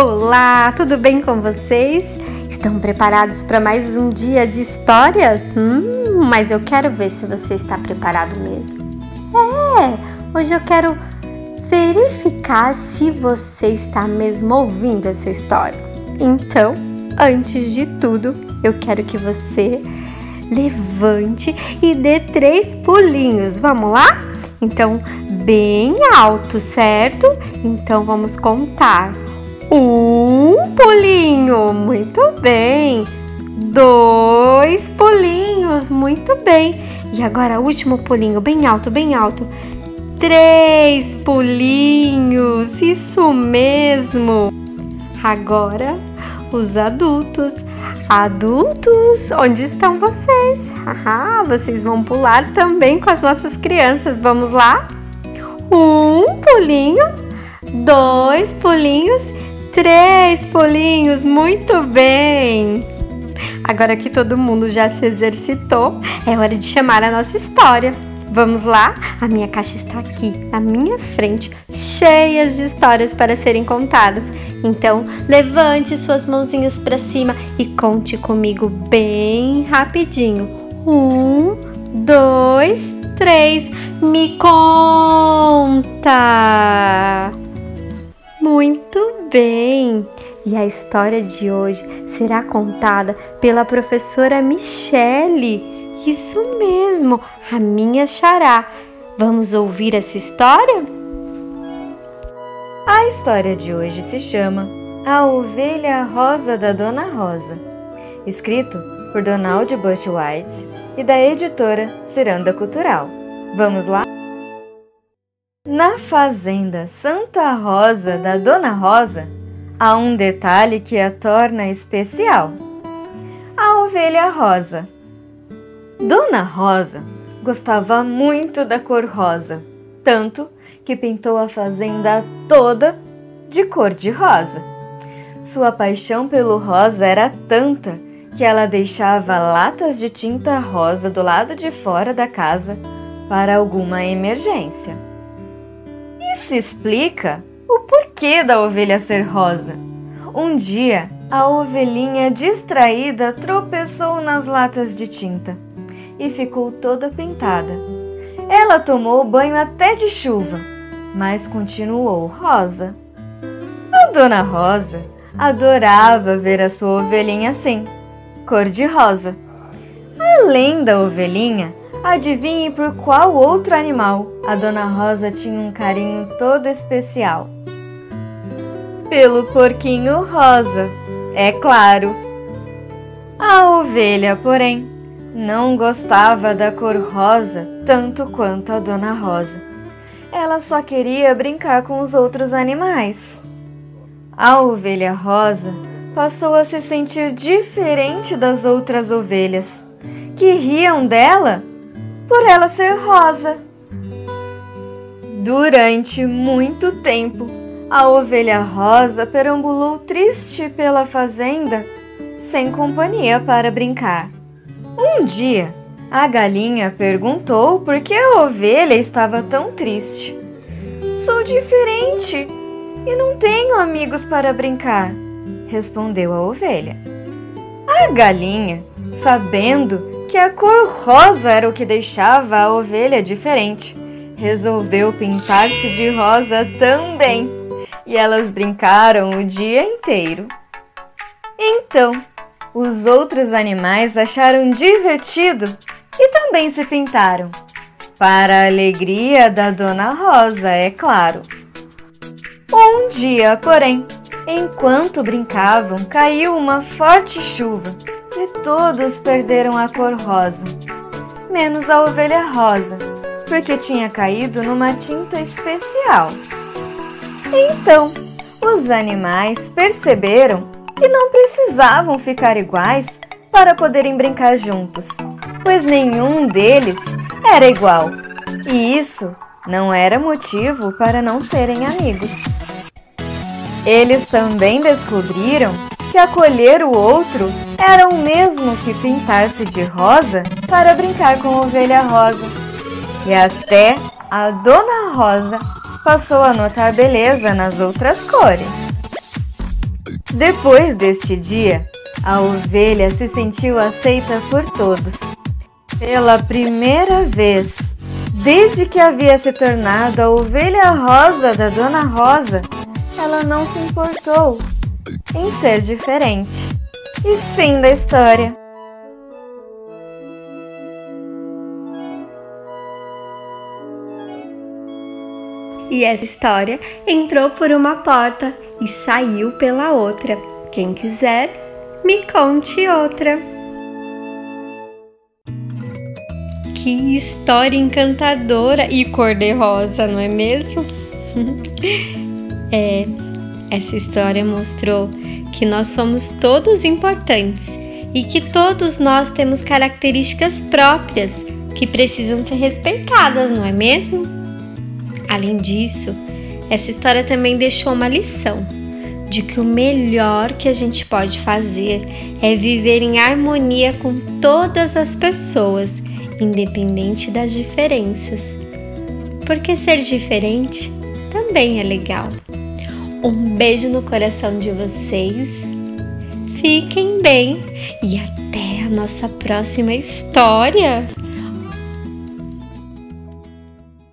Olá, tudo bem com vocês? Estão preparados para mais um dia de histórias? Hum, mas eu quero ver se você está preparado mesmo. É, hoje eu quero verificar se você está mesmo ouvindo essa história. Então, antes de tudo, eu quero que você levante e dê três pulinhos. Vamos lá? Então, bem alto, certo? Então, vamos contar. Um pulinho, muito bem. Dois pulinhos, muito bem. E agora, último pulinho, bem alto, bem alto. Três pulinhos, isso mesmo. Agora, os adultos. Adultos, onde estão vocês? Ah, vocês vão pular também com as nossas crianças. Vamos lá? Um pulinho, dois pulinhos, três pulinhos. Muito bem! Agora que todo mundo já se exercitou, é hora de chamar a nossa história. Vamos lá? A minha caixa está aqui, na minha frente, cheia de histórias para serem contadas. Então, levante suas mãozinhas para cima e conte comigo bem rapidinho. Um, dois, três. Me conta! Muito bem! E a história de hoje será contada pela professora Michele. Isso mesmo, a minha xará. Vamos ouvir essa história? A história de hoje se chama A Ovelha Rosa da Dona Rosa, escrito por Donald Bush White e da editora Ciranda Cultural. Vamos lá? Fazenda Santa Rosa da Dona Rosa, há um detalhe que a torna especial: a ovelha rosa. Dona Rosa gostava muito da cor rosa, tanto que pintou a fazenda toda de cor de rosa. Sua paixão pelo rosa era tanta que ela deixava latas de tinta rosa do lado de fora da casa para alguma emergência. Isso explica o porquê da ovelha ser rosa. Um dia, a ovelhinha distraída tropeçou nas latas de tinta e ficou toda pintada. Ela tomou banho até de chuva, mas continuou rosa. A dona Rosa adorava ver a sua ovelhinha assim, cor de rosa. Além da ovelhinha, adivinhe por qual outro animal a dona Rosa tinha um carinho todo especial. Pelo porquinho rosa, é claro. A ovelha, porém, não gostava da cor rosa tanto quanto a Dona Rosa. Ela só queria brincar com os outros animais. A ovelha rosa passou a se sentir diferente das outras ovelhas, que riam dela por ela ser rosa. Durante muito tempo, a ovelha rosa perambulou triste pela fazenda, sem companhia para brincar. Um dia, a galinha perguntou por que a ovelha estava tão triste. Sou diferente e não tenho amigos para brincar, respondeu a ovelha. A galinha, sabendo que a cor rosa era o que deixava a ovelha diferente, resolveu pintar-se de rosa também. E elas brincaram o dia inteiro. Então, os outros animais acharam divertido e também se pintaram. Para a alegria da Dona Rosa, é claro. Um dia, porém, enquanto brincavam, caiu uma forte chuva e todos perderam a cor rosa, menos a ovelha rosa, porque tinha caído numa tinta especial. Então, os animais perceberam e não precisavam ficar iguais para poderem brincar juntos, pois nenhum deles era igual. E isso não era motivo para não serem amigos. Eles também descobriram que acolher o outro era o mesmo que pintar-se de rosa para brincar com a ovelha rosa. E até a dona Rosa passou a notar beleza nas outras cores. Depois deste dia, a ovelha se sentiu aceita por todos. Pela primeira vez, desde que havia se tornado a ovelha rosa da Dona Rosa, ela não se importou em ser diferente. E fim da história. E essa história entrou por uma porta e saiu pela outra. Quem quiser, me conte outra. Que história encantadora e cor-de-rosa, não é mesmo? é, essa história mostrou que nós somos todos importantes e que todos nós temos características próprias que precisam ser respeitadas, não é mesmo? Além disso, essa história também deixou uma lição de que o melhor que a gente pode fazer é viver em harmonia com todas as pessoas, independente das diferenças. Porque ser diferente também é legal. Um beijo no coração de vocês. Fiquem bem e até a nossa próxima história!